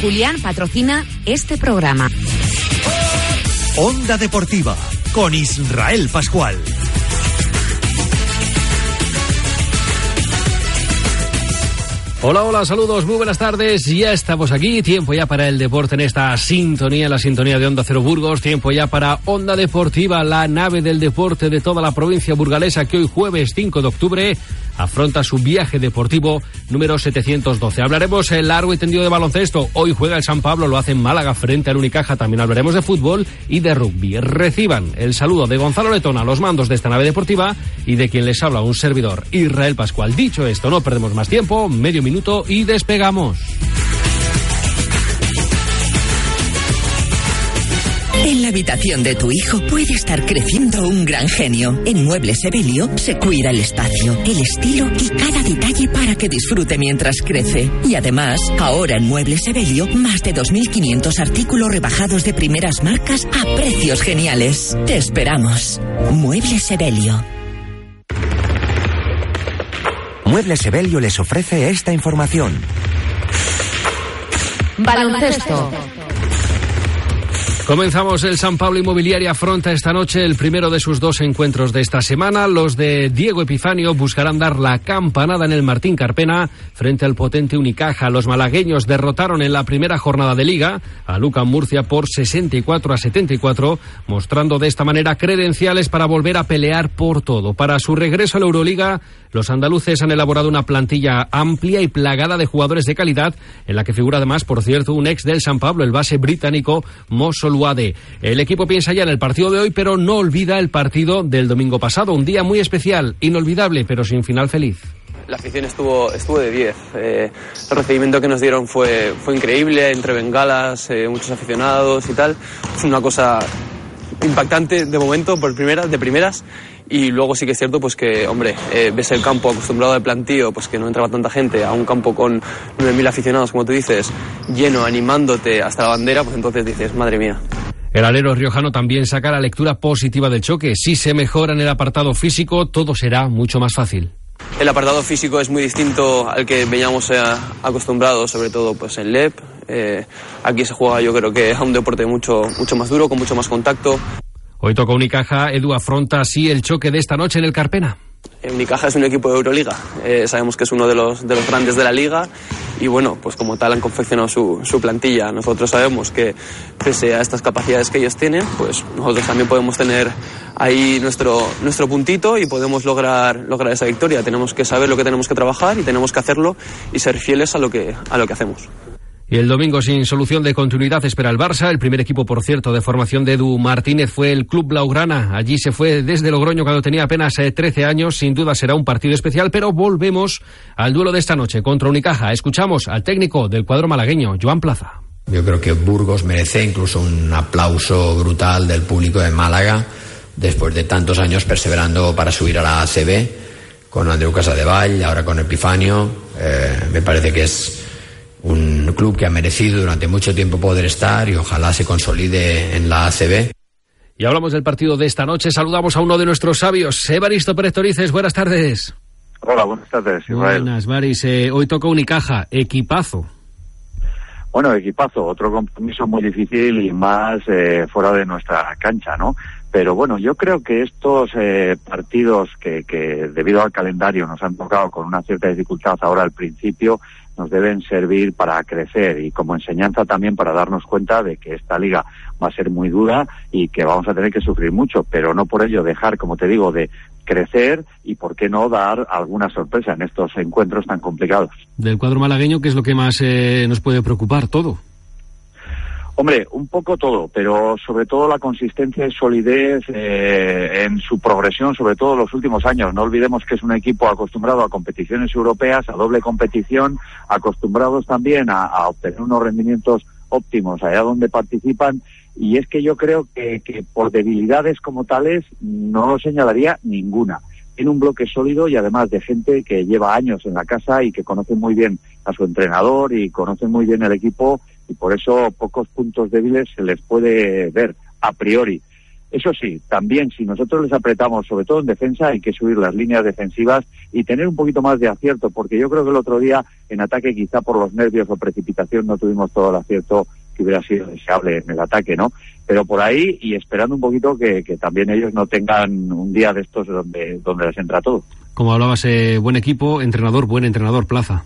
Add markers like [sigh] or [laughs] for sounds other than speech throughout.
Julián patrocina este programa. Onda Deportiva con Israel Pascual. Hola, hola, saludos, muy buenas tardes. Ya estamos aquí, tiempo ya para el deporte en esta sintonía, la sintonía de Onda Cero Burgos, tiempo ya para Onda Deportiva, la nave del deporte de toda la provincia burgalesa que hoy jueves 5 de octubre afronta su viaje deportivo número 712. Hablaremos el largo y tendido de baloncesto. Hoy juega el San Pablo, lo hace en Málaga frente al Unicaja. También hablaremos de fútbol y de rugby. Reciban el saludo de Gonzalo Letona los mandos de esta nave deportiva y de quien les habla un servidor, Israel Pascual. Dicho esto, no perdemos más tiempo, medio minuto y despegamos. En la habitación de tu hijo puede estar creciendo un gran genio. En Muebles Evelio se cuida el espacio, el estilo y cada detalle para que disfrute mientras crece. Y además, ahora en Muebles Evelio, más de 2.500 artículos rebajados de primeras marcas a precios geniales. Te esperamos. Muebles Evelio. Muebles Evelio les ofrece esta información. Baloncesto. Comenzamos el San Pablo Inmobiliaria afronta esta noche el primero de sus dos encuentros de esta semana. Los de Diego Epifanio buscarán dar la campanada en el Martín Carpena frente al potente Unicaja. Los malagueños derrotaron en la primera jornada de liga a Luca Murcia por 64 a 74, mostrando de esta manera credenciales para volver a pelear por todo. Para su regreso a la Euroliga, los andaluces han elaborado una plantilla amplia y plagada de jugadores de calidad, en la que figura además, por cierto, un ex del San Pablo, el base británico El equipo piensa ya en el partido de hoy, pero no olvida el partido del domingo pasado. Un día muy especial, inolvidable, pero sin final feliz. La afición estuvo, estuvo de 10. Eh, el recibimiento que nos dieron fue, fue increíble, entre bengalas, eh, muchos aficionados y tal. Fue una cosa impactante de momento, por primeras, de primeras. Y luego sí que es cierto pues que, hombre, eh, ves el campo acostumbrado al plantío, pues que no entraba tanta gente, a un campo con 9.000 aficionados, como tú dices, lleno, animándote hasta la bandera, pues entonces dices, madre mía. El alero riojano también saca la lectura positiva del choque. Si se mejora en el apartado físico, todo será mucho más fácil. El apartado físico es muy distinto al que veníamos eh, acostumbrados, sobre todo pues en LEP. Eh, aquí se juega yo creo que a un deporte mucho, mucho más duro, con mucho más contacto. Hoy toca Unicaja, Edu afronta así el choque de esta noche en el Carpena. Unicaja es un equipo de Euroliga, eh, sabemos que es uno de los, de los grandes de la liga y bueno, pues como tal han confeccionado su, su, plantilla. Nosotros sabemos que pese a estas capacidades que ellos tienen, pues nosotros también podemos tener ahí nuestro, nuestro puntito y podemos lograr, lograr esa victoria. Tenemos que saber lo que tenemos que trabajar y tenemos que hacerlo y ser fieles a lo que, a lo que hacemos. Y el domingo sin solución de continuidad espera el Barça. El primer equipo, por cierto, de formación de Edu Martínez fue el Club Blaugrana. Allí se fue desde Logroño cuando tenía apenas 13 eh, años. Sin duda será un partido especial, pero volvemos al duelo de esta noche contra Unicaja. Escuchamos al técnico del cuadro malagueño, Joan Plaza. Yo creo que Burgos merece incluso un aplauso brutal del público de Málaga después de tantos años perseverando para subir a la ACB con Andreu Casadevall, ahora con Epifanio. Eh, me parece que es un club que ha merecido durante mucho tiempo poder estar y ojalá se consolide en la ACB. Y hablamos del partido de esta noche. Saludamos a uno de nuestros sabios, Evaristo Pérez Torices. Buenas tardes. Hola, buenas tardes. Buenas, Maris. Eh, hoy toca Unicaja, equipazo. Bueno, equipazo, otro compromiso muy difícil y más eh, fuera de nuestra cancha, ¿no? Pero bueno, yo creo que estos eh, partidos que, que debido al calendario nos han tocado con una cierta dificultad ahora al principio, nos deben servir para crecer y como enseñanza también para darnos cuenta de que esta liga va a ser muy dura y que vamos a tener que sufrir mucho, pero no por ello dejar, como te digo, de crecer y por qué no dar alguna sorpresa en estos encuentros tan complicados. Del cuadro malagueño, ¿qué es lo que más eh, nos puede preocupar? Todo. Hombre, un poco todo, pero sobre todo la consistencia y solidez eh, en su progresión, sobre todo en los últimos años. No olvidemos que es un equipo acostumbrado a competiciones europeas, a doble competición, acostumbrados también a, a obtener unos rendimientos óptimos allá donde participan. Y es que yo creo que, que por debilidades como tales no lo señalaría ninguna tiene un bloque sólido y además de gente que lleva años en la casa y que conoce muy bien a su entrenador y conoce muy bien el equipo y por eso pocos puntos débiles se les puede ver a priori. Eso sí, también si nosotros les apretamos, sobre todo en defensa, hay que subir las líneas defensivas y tener un poquito más de acierto, porque yo creo que el otro día en ataque quizá por los nervios o precipitación no tuvimos todo el acierto que hubiera sido deseable en el ataque, ¿no? Pero por ahí y esperando un poquito que, también ellos no tengan un día de estos donde, donde les entra todo. Como hablabas, eh, buen equipo, entrenador, buen entrenador, Plaza.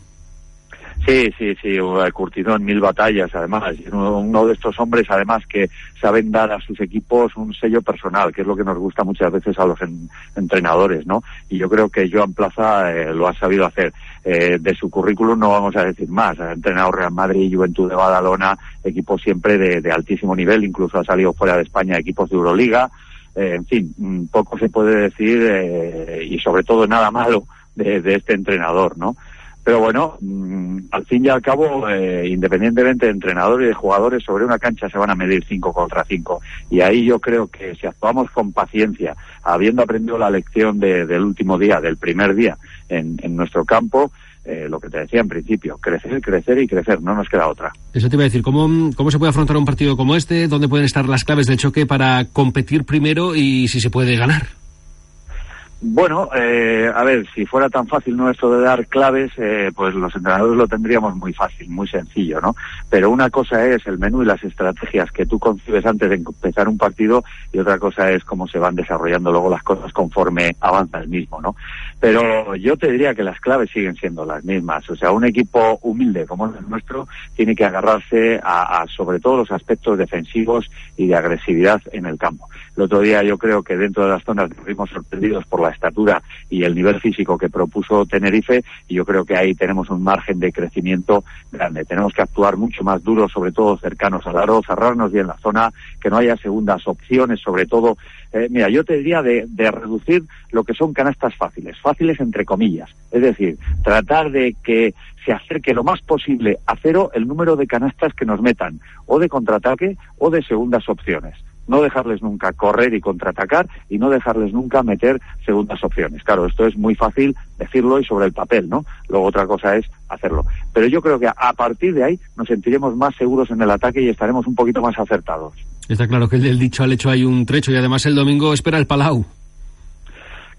Sí, sí, sí, curtido en mil batallas, además. Uno, de estos hombres, además, que saben dar a sus equipos un sello personal, que es lo que nos gusta muchas veces a los entrenadores, ¿no? Y yo creo que Joan Plaza eh, lo ha sabido hacer. Eh, de su currículum no vamos a decir más. Ha entrenado Real Madrid, Juventud de Badalona, equipos siempre de, altísimo nivel, incluso ha salido fuera de España equipos de Euroliga. Eh, en fin, poco se puede decir y sobre todo nada malo de, de este entrenador, ¿no? Pero bueno, mm, al fin y al cabo, eh, independientemente de entrenadores y de jugadores, sobre una cancha se van a medir cinco contra cinco. Y ahí yo creo que si actuamos con paciencia, habiendo aprendido la lección del último día, del primer día en, nuestro campo, eh, lo que te decía en principio, crecer, crecer y crecer, no nos queda otra. Eso te iba a decir, ¿cómo, ¿cómo se puede afrontar un partido como este? ¿Dónde pueden estar las claves del choque para competir primero y si se puede ganar? Bueno, eh, a ver, si fuera tan fácil no esto de dar claves, eh, pues los entrenadores lo tendríamos muy fácil, muy sencillo, ¿no? Pero una cosa es el menú y las estrategias que tú concibes antes de empezar un partido y otra cosa es cómo se van desarrollando luego las cosas conforme avanza el mismo, ¿no? Pero yo te diría que las claves siguen siendo las mismas. O sea, un equipo humilde como el nuestro tiene que agarrarse a, a sobre todo los aspectos defensivos y de agresividad en el campo. El otro día yo creo que dentro de las zonas fuimos sorprendidos por la estatura y el nivel físico que propuso Tenerife y yo creo que ahí tenemos un margen de crecimiento grande. Tenemos que actuar mucho más duro, sobre todo cercanos al aro, cerrarnos bien la zona, que no haya segundas opciones, sobre todo. Eh, mira, yo te diría de, de reducir lo que son canastas fáciles, fáciles entre comillas. Es decir, tratar de que se acerque lo más posible a cero el número de canastas que nos metan, o de contraataque o de segundas opciones no dejarles nunca correr y contraatacar y no dejarles nunca meter segundas opciones. Claro, esto es muy fácil decirlo y sobre el papel, ¿no? Luego otra cosa es hacerlo. Pero yo creo que a partir de ahí nos sentiremos más seguros en el ataque y estaremos un poquito más acertados. Está claro que el dicho al hecho hay un trecho y además el domingo espera el Palau.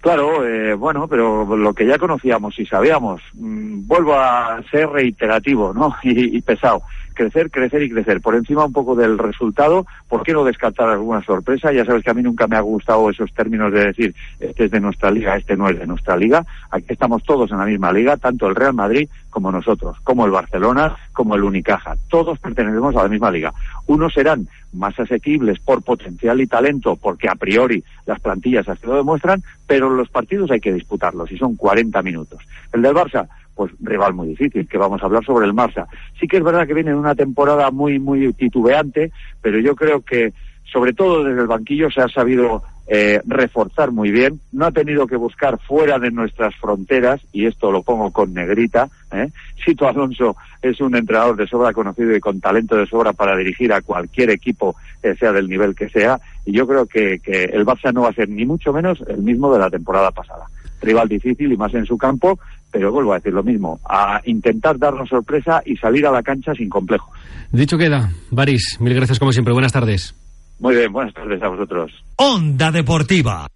Claro, eh, bueno, pero lo que ya conocíamos y sabíamos, mm, vuelvo a ser reiterativo, ¿no? [laughs] y pesado crecer, crecer y crecer. Por encima un poco del resultado, ¿por qué no descartar alguna sorpresa? Ya sabes que a mí nunca me ha gustado esos términos de decir, este es de nuestra liga, este no es de nuestra liga. Aquí estamos todos en la misma liga, tanto el Real Madrid como nosotros, como el Barcelona, como el Unicaja. Todos pertenecemos a la misma liga. Unos serán más asequibles por potencial y talento, porque a priori las plantillas así lo demuestran, pero los partidos hay que disputarlos y son 40 minutos. El del Barça, pues rival muy difícil, que vamos a hablar sobre el Marsa. Sí que es verdad que viene en una temporada muy, muy titubeante, pero yo creo que sobre todo desde el banquillo se ha sabido eh, reforzar muy bien, no ha tenido que buscar fuera de nuestras fronteras, y esto lo pongo con negrita, ¿eh? Sito Alonso es un entrenador de sobra conocido y con talento de sobra para dirigir a cualquier equipo, eh, sea del nivel que sea, y yo creo que, que el Barça no va a ser ni mucho menos el mismo de la temporada pasada. Rival difícil y más en su campo, pero vuelvo a decir lo mismo, a intentar darnos sorpresa y salir a la cancha sin complejo. Dicho queda, Baris, mil gracias como siempre, buenas tardes. Muy bien, buenas tardes a vosotros. Onda Deportiva.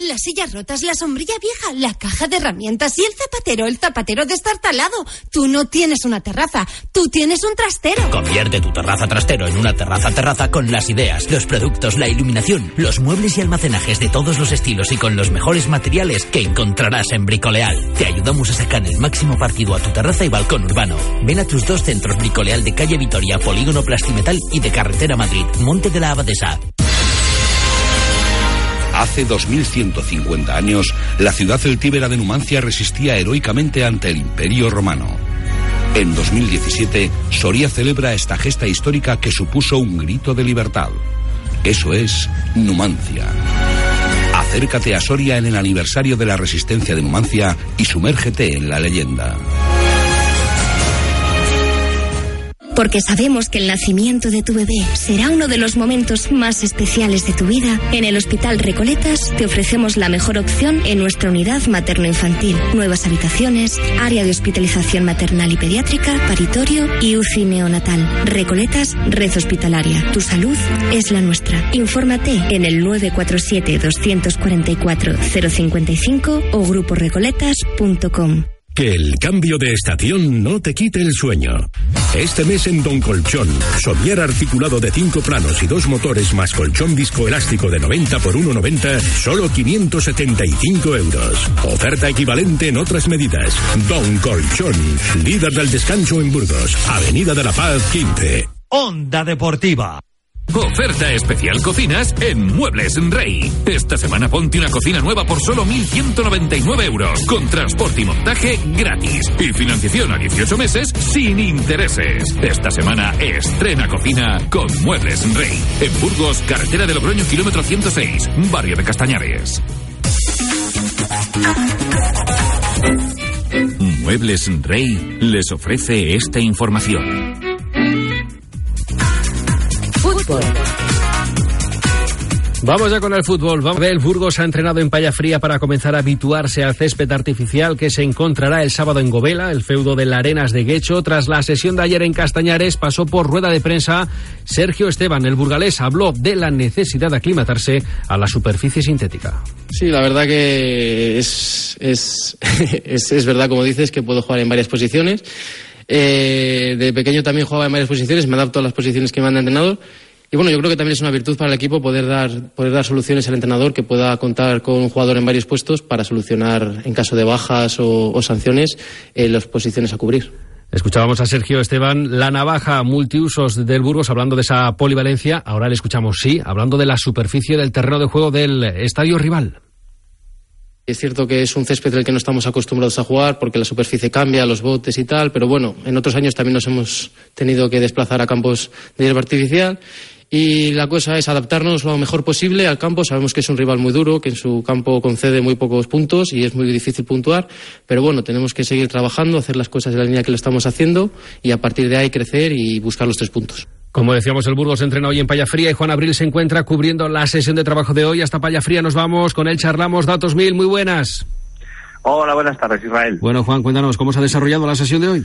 Las sillas rotas, la sombrilla vieja, la caja de herramientas y el zapatero, el zapatero destartalado. Tú no tienes una terraza, tú tienes un trastero. Convierte tu terraza trastero en una terraza terraza con las ideas, los productos, la iluminación, los muebles y almacenajes de todos los estilos y con los mejores materiales que encontrarás en Bricoleal. Te ayudamos a sacar el máximo partido a tu terraza y balcón urbano. Ven a tus dos centros Bricoleal de calle Vitoria, Polígono Plastimetal y de Carretera Madrid, Monte de la Abadesa. Hace 2150 años, la ciudad celtíbera de Numancia resistía heroicamente ante el Imperio Romano. En 2017, Soria celebra esta gesta histórica que supuso un grito de libertad. Eso es Numancia. Acércate a Soria en el aniversario de la resistencia de Numancia y sumérgete en la leyenda. Porque sabemos que el nacimiento de tu bebé será uno de los momentos más especiales de tu vida, en el Hospital Recoletas te ofrecemos la mejor opción en nuestra unidad materno-infantil. Nuevas habitaciones, área de hospitalización maternal y pediátrica, paritorio y UCI neonatal. Recoletas, red hospitalaria. Tu salud es la nuestra. Infórmate en el 947 244 055 o gruporecoletas.com. Que el cambio de estación no te quite el sueño. Este mes en Don Colchón, somier articulado de cinco planos y dos motores más colchón viscoelástico de 90 por 1,90, solo 575 euros. Oferta equivalente en otras medidas. Don Colchón, líder del descanso en Burgos, Avenida de la Paz 15. Onda Deportiva. Oferta especial cocinas en Muebles Rey. Esta semana ponte una cocina nueva por solo 1.199 euros, con transporte y montaje gratis. Y financiación a 18 meses sin intereses. Esta semana estrena cocina con Muebles Rey. En Burgos, carretera de Logroño, kilómetro 106, barrio de Castañares. Muebles Rey les ofrece esta información. Vamos ya con el fútbol. Vamos a ver, el Burgos ha entrenado en Paya Fría para comenzar a habituarse al césped artificial que se encontrará el sábado en Govela, el feudo de la Arenas de Guecho. Tras la sesión de ayer en Castañares, pasó por rueda de prensa Sergio Esteban, el burgalés, habló de la necesidad de aclimatarse a la superficie sintética. Sí, la verdad que es, es, [laughs] es, es verdad, como dices, que puedo jugar en varias posiciones. Eh, de pequeño también jugaba en varias posiciones, me adapto a las posiciones que me han entrenador. Y bueno, yo creo que también es una virtud para el equipo poder dar, poder dar soluciones al entrenador que pueda contar con un jugador en varios puestos para solucionar, en caso de bajas o, o sanciones, eh, las posiciones a cubrir. Escuchábamos a Sergio Esteban, la navaja multiusos del Burgos, hablando de esa polivalencia. Ahora le escuchamos, sí, hablando de la superficie del terreno de juego del estadio rival. Es cierto que es un césped del que no estamos acostumbrados a jugar porque la superficie cambia, los botes y tal, pero bueno, en otros años también nos hemos tenido que desplazar a campos de hierba artificial y la cosa es adaptarnos lo mejor posible al campo. Sabemos que es un rival muy duro, que en su campo concede muy pocos puntos y es muy difícil puntuar, pero bueno, tenemos que seguir trabajando, hacer las cosas de la línea que lo estamos haciendo y a partir de ahí crecer y buscar los tres puntos. Como decíamos, el Burgos entrena hoy en Payafría y Juan Abril se encuentra cubriendo la sesión de trabajo de hoy. Hasta Payafría nos vamos, con él charlamos. Datos mil, muy buenas. Hola, buenas tardes, Israel. Bueno, Juan, cuéntanos, ¿cómo se ha desarrollado la sesión de hoy?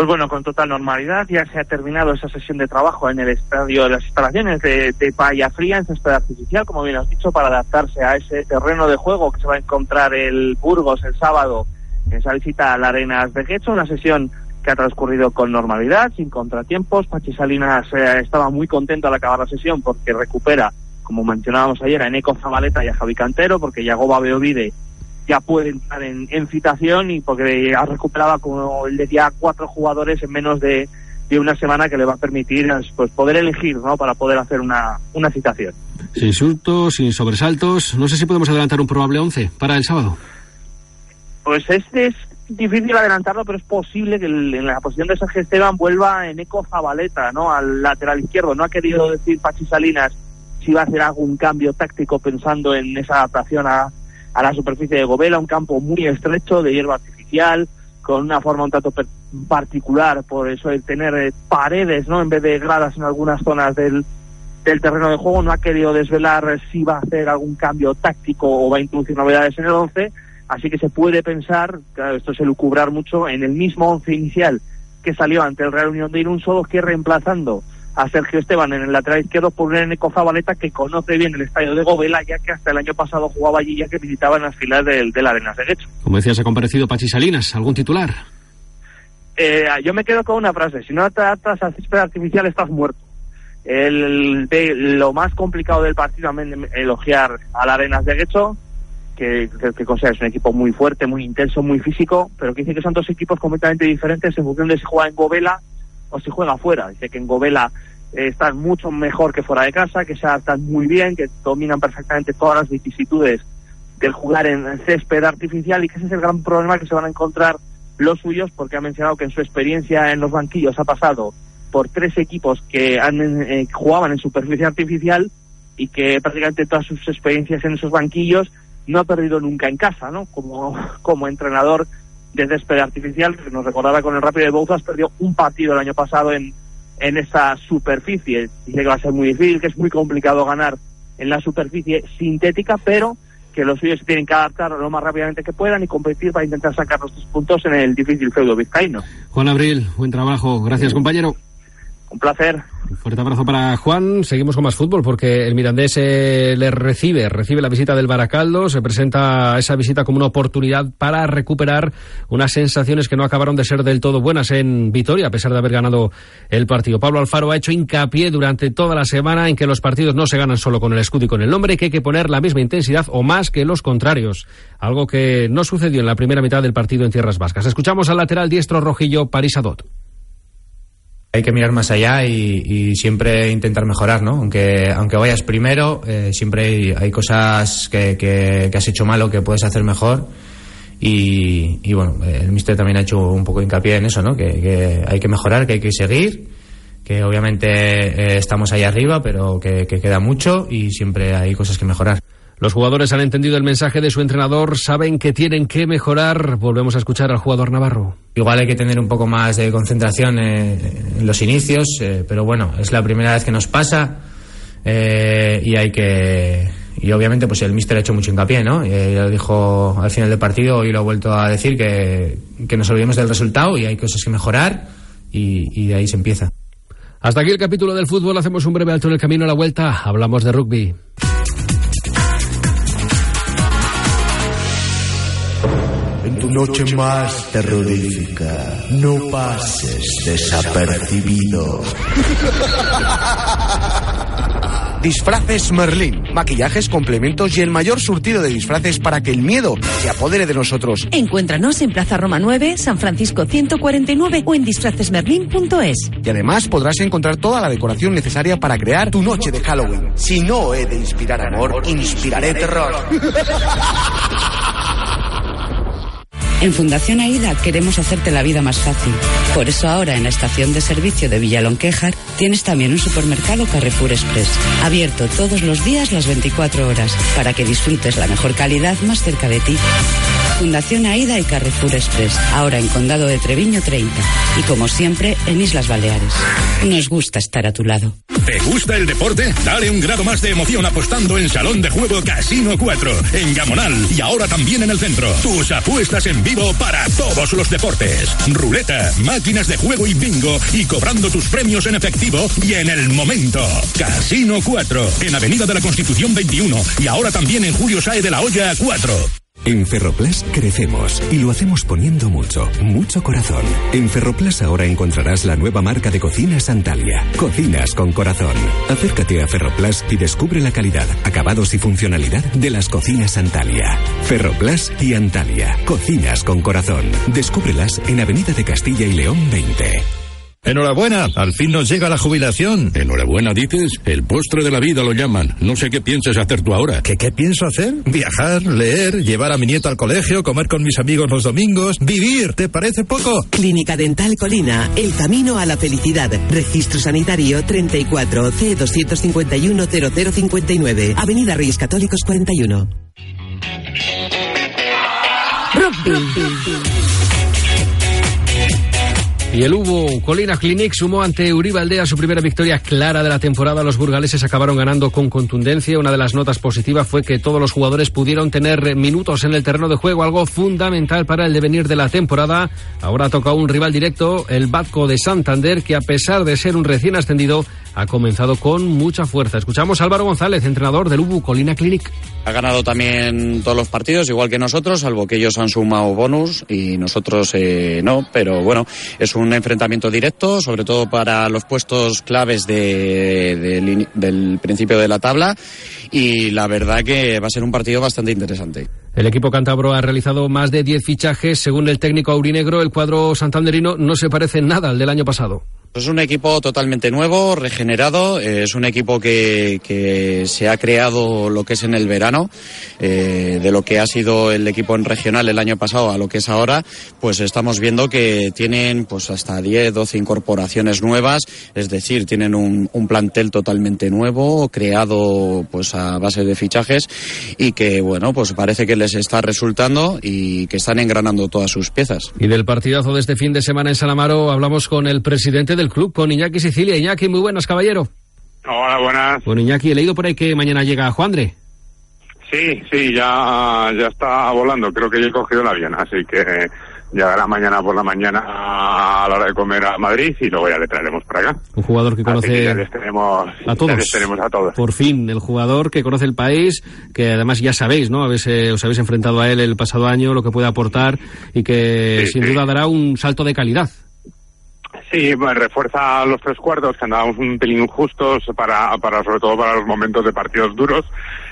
Pues bueno, con total normalidad ya se ha terminado esa sesión de trabajo en el estadio, las instalaciones de, de Payafría en césped artificial, como bien has dicho, para adaptarse a ese terreno de juego que se va a encontrar el Burgos el sábado en esa visita a la Arenas de Guecho, una sesión que ha transcurrido con normalidad, sin contratiempos. Pachi Salinas eh, estaba muy contento al acabar la sesión porque recupera, como mencionábamos ayer, a Eneco Zabaleta y a Javi Cantero, porque Yagoba Beovide ya puede entrar en, en citación y porque ha recuperado, como él decía, cuatro jugadores en menos de, de una semana que le va a permitir pues poder elegir ¿no? para poder hacer una, una citación. Sin sustos, sin sobresaltos. No sé si podemos adelantar un probable once para el sábado. Pues este es difícil adelantarlo, pero es posible que el, en la posición de Sergio Esteban vuelva en eco Zabaleta, ¿no? Al lateral izquierdo. No ha querido decir Pachi Salinas si va a hacer algún cambio táctico pensando en esa adaptación a, a la superficie de Govela, un campo muy estrecho de hierba artificial, con una forma un tanto particular, por eso el tener eh, paredes, ¿no? En vez de gradas en algunas zonas del, del terreno de juego, no ha querido desvelar si va a hacer algún cambio táctico o va a introducir novedades en el 11, así que se puede pensar, claro, esto es elucubrar mucho, en el mismo 11 inicial que salió ante el Real Unión de Irún, solo que reemplazando a Sergio Esteban en el lateral izquierdo por un Eneco Zabaleta que conoce bien el estadio de Govela, ya que hasta el año pasado jugaba allí, ya que visitaba en las filas del, del Arenas de Guecho. Como decías, ha comparecido Pachi Salinas. ¿Algún titular? Eh, yo me quedo con una frase, si no tratas al césped artificial estás muerto. El, de, lo más complicado del partido también elogiar al Arenas de Guecho, que, que, que es un equipo muy fuerte, muy intenso, muy físico, pero que dice que son dos equipos completamente diferentes en función de si juega en Govela o si juega fuera. Dice que en Govela eh, están mucho mejor que fuera de casa, que se adaptan muy bien, que dominan perfectamente todas las vicisitudes del jugar en césped artificial y que ese es el gran problema que se van a encontrar los suyos porque ha mencionado que en su experiencia en los banquillos ha pasado por tres equipos que han, eh, jugaban en superficie artificial y que prácticamente todas sus experiencias en esos banquillos no ha perdido nunca en casa, ¿no? Como, como entrenador de césped artificial, que nos recordaba con el Rápido de Bouzas, perdió un partido el año pasado en, en esa superficie. Dice que va a ser muy difícil, que es muy complicado ganar en la superficie sintética, pero que los suyos tienen que adaptar lo más rápidamente que puedan y competir para intentar sacar los tres puntos en el difícil feudo vizcaíno. Juan Abril, buen trabajo. Gracias, compañero. Un placer. Un fuerte abrazo para Juan. Seguimos con más fútbol porque el Mirandés eh, le recibe, recibe la visita del Baracaldo. Se presenta esa visita como una oportunidad para recuperar unas sensaciones que no acabaron de ser del todo buenas en Vitoria, a pesar de haber ganado el partido. Pablo Alfaro ha hecho hincapié durante toda la semana en que los partidos no se ganan solo con el escudo y con el nombre, que hay que poner la misma intensidad o más que los contrarios. Algo que no sucedió en la primera mitad del partido en Tierras Vascas. Escuchamos al lateral diestro rojillo París Adot hay que mirar más allá y, siempre intentar mejorar, ¿no? Aunque, aunque vayas primero, eh, siempre hay, cosas que, que, has hecho mal o que puedes hacer mejor. Y, bueno, el mister también ha hecho un poco hincapié en eso, ¿no? Que, hay que mejorar, que hay que seguir, que obviamente eh, estamos ahí arriba, pero que queda mucho y siempre hay cosas que mejorar. Los jugadores han entendido el mensaje de su entrenador, saben que tienen que mejorar. Volvemos a escuchar al jugador Navarro. Igual hay que tener un poco más de concentración eh, en los inicios, eh, pero bueno, es la primera vez que nos pasa eh, y hay que y obviamente pues el míster ha hecho mucho hincapié, ¿no? lo dijo al final del partido y lo ha vuelto a decir que, que nos olvidemos del resultado y hay cosas que mejorar y, y de ahí se empieza. Hasta aquí el capítulo del fútbol. Hacemos un breve alto en el camino a la vuelta. Hablamos de rugby. Tu noche más terrorífica, no pases desapercibido. [laughs] Disfraces Merlín. Maquillajes, complementos y el mayor surtido de disfraces para que el miedo se apodere de nosotros. Encuéntranos en Plaza Roma 9, San Francisco 149 o en disfracesmerlin.es. Y además podrás encontrar toda la decoración necesaria para crear tu noche de Halloween. Si no he de inspirar amor, inspiraré terror. [laughs] En Fundación AIDA queremos hacerte la vida más fácil. Por eso ahora en la estación de servicio de Villalonquejar tienes también un supermercado Carrefour Express, abierto todos los días las 24 horas, para que disfrutes la mejor calidad más cerca de ti. Fundación AIDA y Carrefour Express, ahora en Condado de Treviño 30 y como siempre en Islas Baleares. Nos gusta estar a tu lado. ¿Te gusta el deporte? Dale un grado más de emoción apostando en Salón de Juego Casino 4, en Gamonal y ahora también en el centro. Tus apuestas en vivo para todos los deportes. Ruleta, máquinas de juego y bingo y cobrando tus premios en efectivo y en el momento. Casino 4, en Avenida de la Constitución 21 y ahora también en Julio Sae de la Hoya 4. En Ferroplas crecemos y lo hacemos poniendo mucho, mucho corazón. En Ferroplas ahora encontrarás la nueva marca de cocinas Antalya, Cocinas con Corazón. Acércate a Ferroplas y descubre la calidad, acabados y funcionalidad de las cocinas Antalya. Ferroplas y Antalya, Cocinas con Corazón. Descúbrelas en Avenida de Castilla y León 20. Enhorabuena, al fin nos llega la jubilación. Enhorabuena, dices. El postre de la vida lo llaman. No sé qué piensas hacer tú ahora. ¿Qué, qué pienso hacer? Viajar, leer, llevar a mi nieto al colegio, comer con mis amigos los domingos, vivir. ¿Te parece poco? Clínica Dental Colina, el camino a la felicidad. Registro sanitario 34 C 251 0059. Avenida Reyes Católicos 41. Rugby. Y el Hugo Colina Clinic sumó ante Uribe Aldea su primera victoria clara de la temporada. Los burgaleses acabaron ganando con contundencia. Una de las notas positivas fue que todos los jugadores pudieron tener minutos en el terreno de juego, algo fundamental para el devenir de la temporada. Ahora toca un rival directo, el Batco de Santander, que a pesar de ser un recién ascendido, ha comenzado con mucha fuerza. Escuchamos a Álvaro González, entrenador del Ubu Colina Clinic. Ha ganado también todos los partidos, igual que nosotros, salvo que ellos han sumado bonus y nosotros eh, no. Pero bueno, es un enfrentamiento directo, sobre todo para los puestos claves de, del principio de la tabla. Y la verdad que va a ser un partido bastante interesante. El equipo cántabro ha realizado más de 10 fichajes. Según el técnico aurinegro, el cuadro santanderino no se parece en nada al del año pasado. Es un equipo totalmente nuevo, regenerado, eh, es un equipo que, se ha creado lo que es en el verano, eh, de lo que ha sido el equipo en regional el año pasado a lo que es ahora, pues estamos viendo que tienen pues hasta 10, 12 incorporaciones nuevas, es decir, tienen un, plantel totalmente nuevo, creado pues a base de fichajes y que bueno, pues parece que les está resultando y que están engranando todas sus piezas. Y del partidazo de este fin de semana en Salamaro hablamos con el presidente del club, con Iñaki Sicilia. Iñaki, muy buenas, caballero. Hola, buenas. Bueno, Iñaki, he leído por ahí que mañana llega Juandre. Sí, sí, ya, ya está volando. Creo que ya he cogido el avión, así que llegará mañana por la mañana a la hora de comer a Madrid y luego ya le traeremos para acá. Un jugador que conoce que ya les tenemos, a todos. Ya les tenemos a todos. Por fin, el jugador que conoce el país, que además ya sabéis, ¿no? Habéis, eh, os habéis enfrentado a él el pasado año, lo que puede aportar y que Sí, sin sí. duda dará un salto de calidad. Sí, pues refuerza los tres cuartos que andábamos un pelín justos para, para sobre todo para los momentos de partidos duros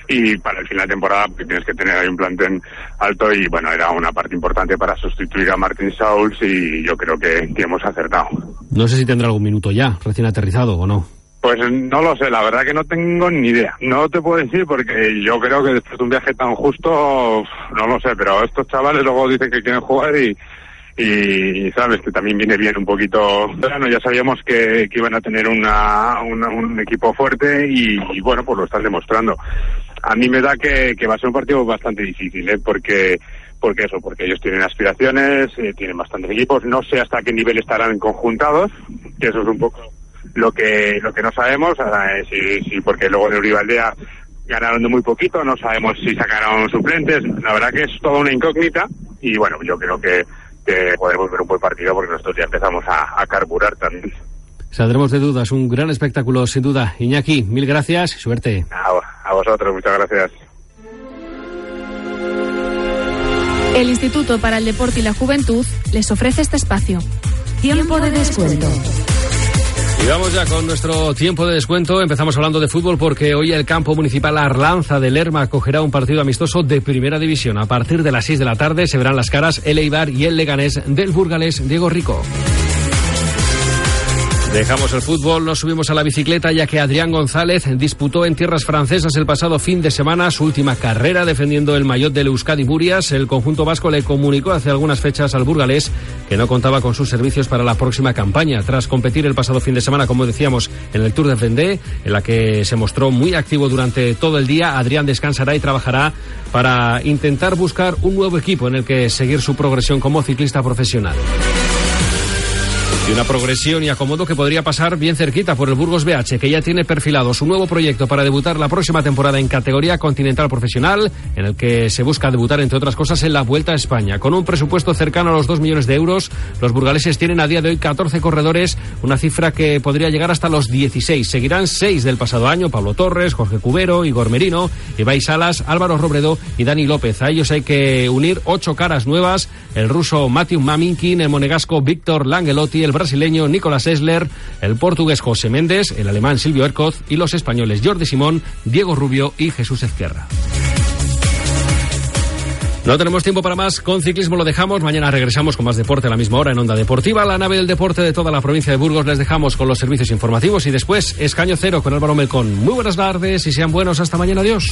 y para el final de temporada porque tienes que tener ahí un plantel alto y bueno, era una parte importante para sustituir a Martin Sauls y yo creo que, que hemos acertado. No sé si tendrá algún minuto ya, recién aterrizado o no. Pues no lo sé, la verdad que no tengo ni idea. No te puedo decir porque yo creo que después de un viaje tan justo, no lo sé, pero estos chavales luego dicen que quieren jugar y, y sabes que también viene bien un poquito. Bueno, ya sabíamos que, iban a tener una, un equipo fuerte y, bueno, pues lo están demostrando. A mí me da que, que va a ser un partido bastante difícil, ¿eh? porque porque eso, porque ellos tienen aspiraciones, eh, tienen bastantes equipos, no sé hasta qué nivel estarán conjuntados, que eso es un poco lo que lo que no sabemos, eh, si porque luego de Uribaldea ganaron de muy poquito, no sabemos si sacaron suplentes, la verdad que es toda una incógnita y bueno, yo creo que, que podemos ver un buen partido porque nosotros ya empezamos a, a carburar también. Saldremos de dudas, un gran espectáculo sin duda. Iñaki, mil gracias, suerte. A, a vosotros, muchas gracias. El Instituto para el Deporte y la Juventud les ofrece este espacio. Tiempo de descuento. Y vamos ya con nuestro tiempo de descuento. Empezamos hablando de fútbol porque hoy el campo municipal Arlanza de Lerma acogerá un partido amistoso de primera división. A partir de las 6 de la tarde se verán las caras el Eibar y el Leganés del burgalés Diego Rico. Dejamos el fútbol, nos subimos a la bicicleta ya que Adrián González disputó en tierras francesas el pasado fin de semana su última carrera defendiendo el maillot del Euskadi Burias. El conjunto vasco le comunicó hace algunas fechas al burgalés que no contaba con sus servicios para la próxima campaña. Tras competir el pasado fin de semana, como decíamos, en el Tour de Vendée, en la que se mostró muy activo durante todo el día, Adrián descansará y trabajará para intentar buscar un nuevo equipo en el que seguir su progresión como ciclista profesional. Y una progresión y acomodo que podría pasar bien cerquita por el Burgos BH, que ya tiene perfilado su nuevo proyecto para debutar la próxima temporada en categoría continental profesional, en el que se busca debutar, entre otras cosas, en la Vuelta a España. Con un presupuesto cercano a los 2 millones de euros, los burgaleses tienen a día de hoy 14 corredores, una cifra que podría llegar hasta los 16. Seguirán 6 del pasado año, Pablo Torres, Jorge Cubero, Igor Merino, Ibai Salas, Álvaro Robredo y Dani López. A ellos hay que unir ocho caras nuevas, el ruso Matthew Maminkin, el monegasco Víctor Langelotti, el brasileño Nicolás Esler, el portugués José Méndez, el alemán Silvio Ercoz y los españoles Jordi Simón, Diego Rubio y Jesús Ezquerra. No tenemos tiempo para más. Con ciclismo lo dejamos. Mañana regresamos con más deporte a la misma hora en Onda Deportiva. La nave del deporte de toda la provincia de Burgos les dejamos con los servicios informativos y después Escaño Cero con Álvaro Melcón. Muy buenas tardes y sean buenos. Hasta mañana. Adiós.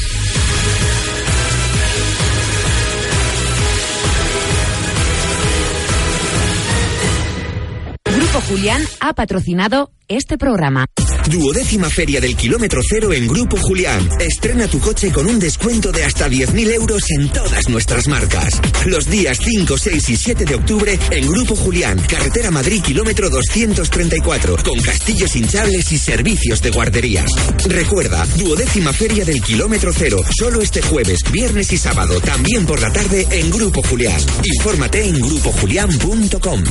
Julián ha patrocinado este programa. Duodécima Feria del Kilómetro Cero en Grupo Julián. Estrena tu coche con un descuento de hasta 10.000 euros en todas nuestras marcas. Los días 5, 6 y 7 de octubre en Grupo Julián, Carretera Madrid, kilómetro 234, con castillos hinchables y servicios de guarderías. Recuerda, duodécima Feria del Kilómetro Cero, solo este jueves, viernes y sábado, también por la tarde en Grupo Julián. Infórmate en grupojulián.com.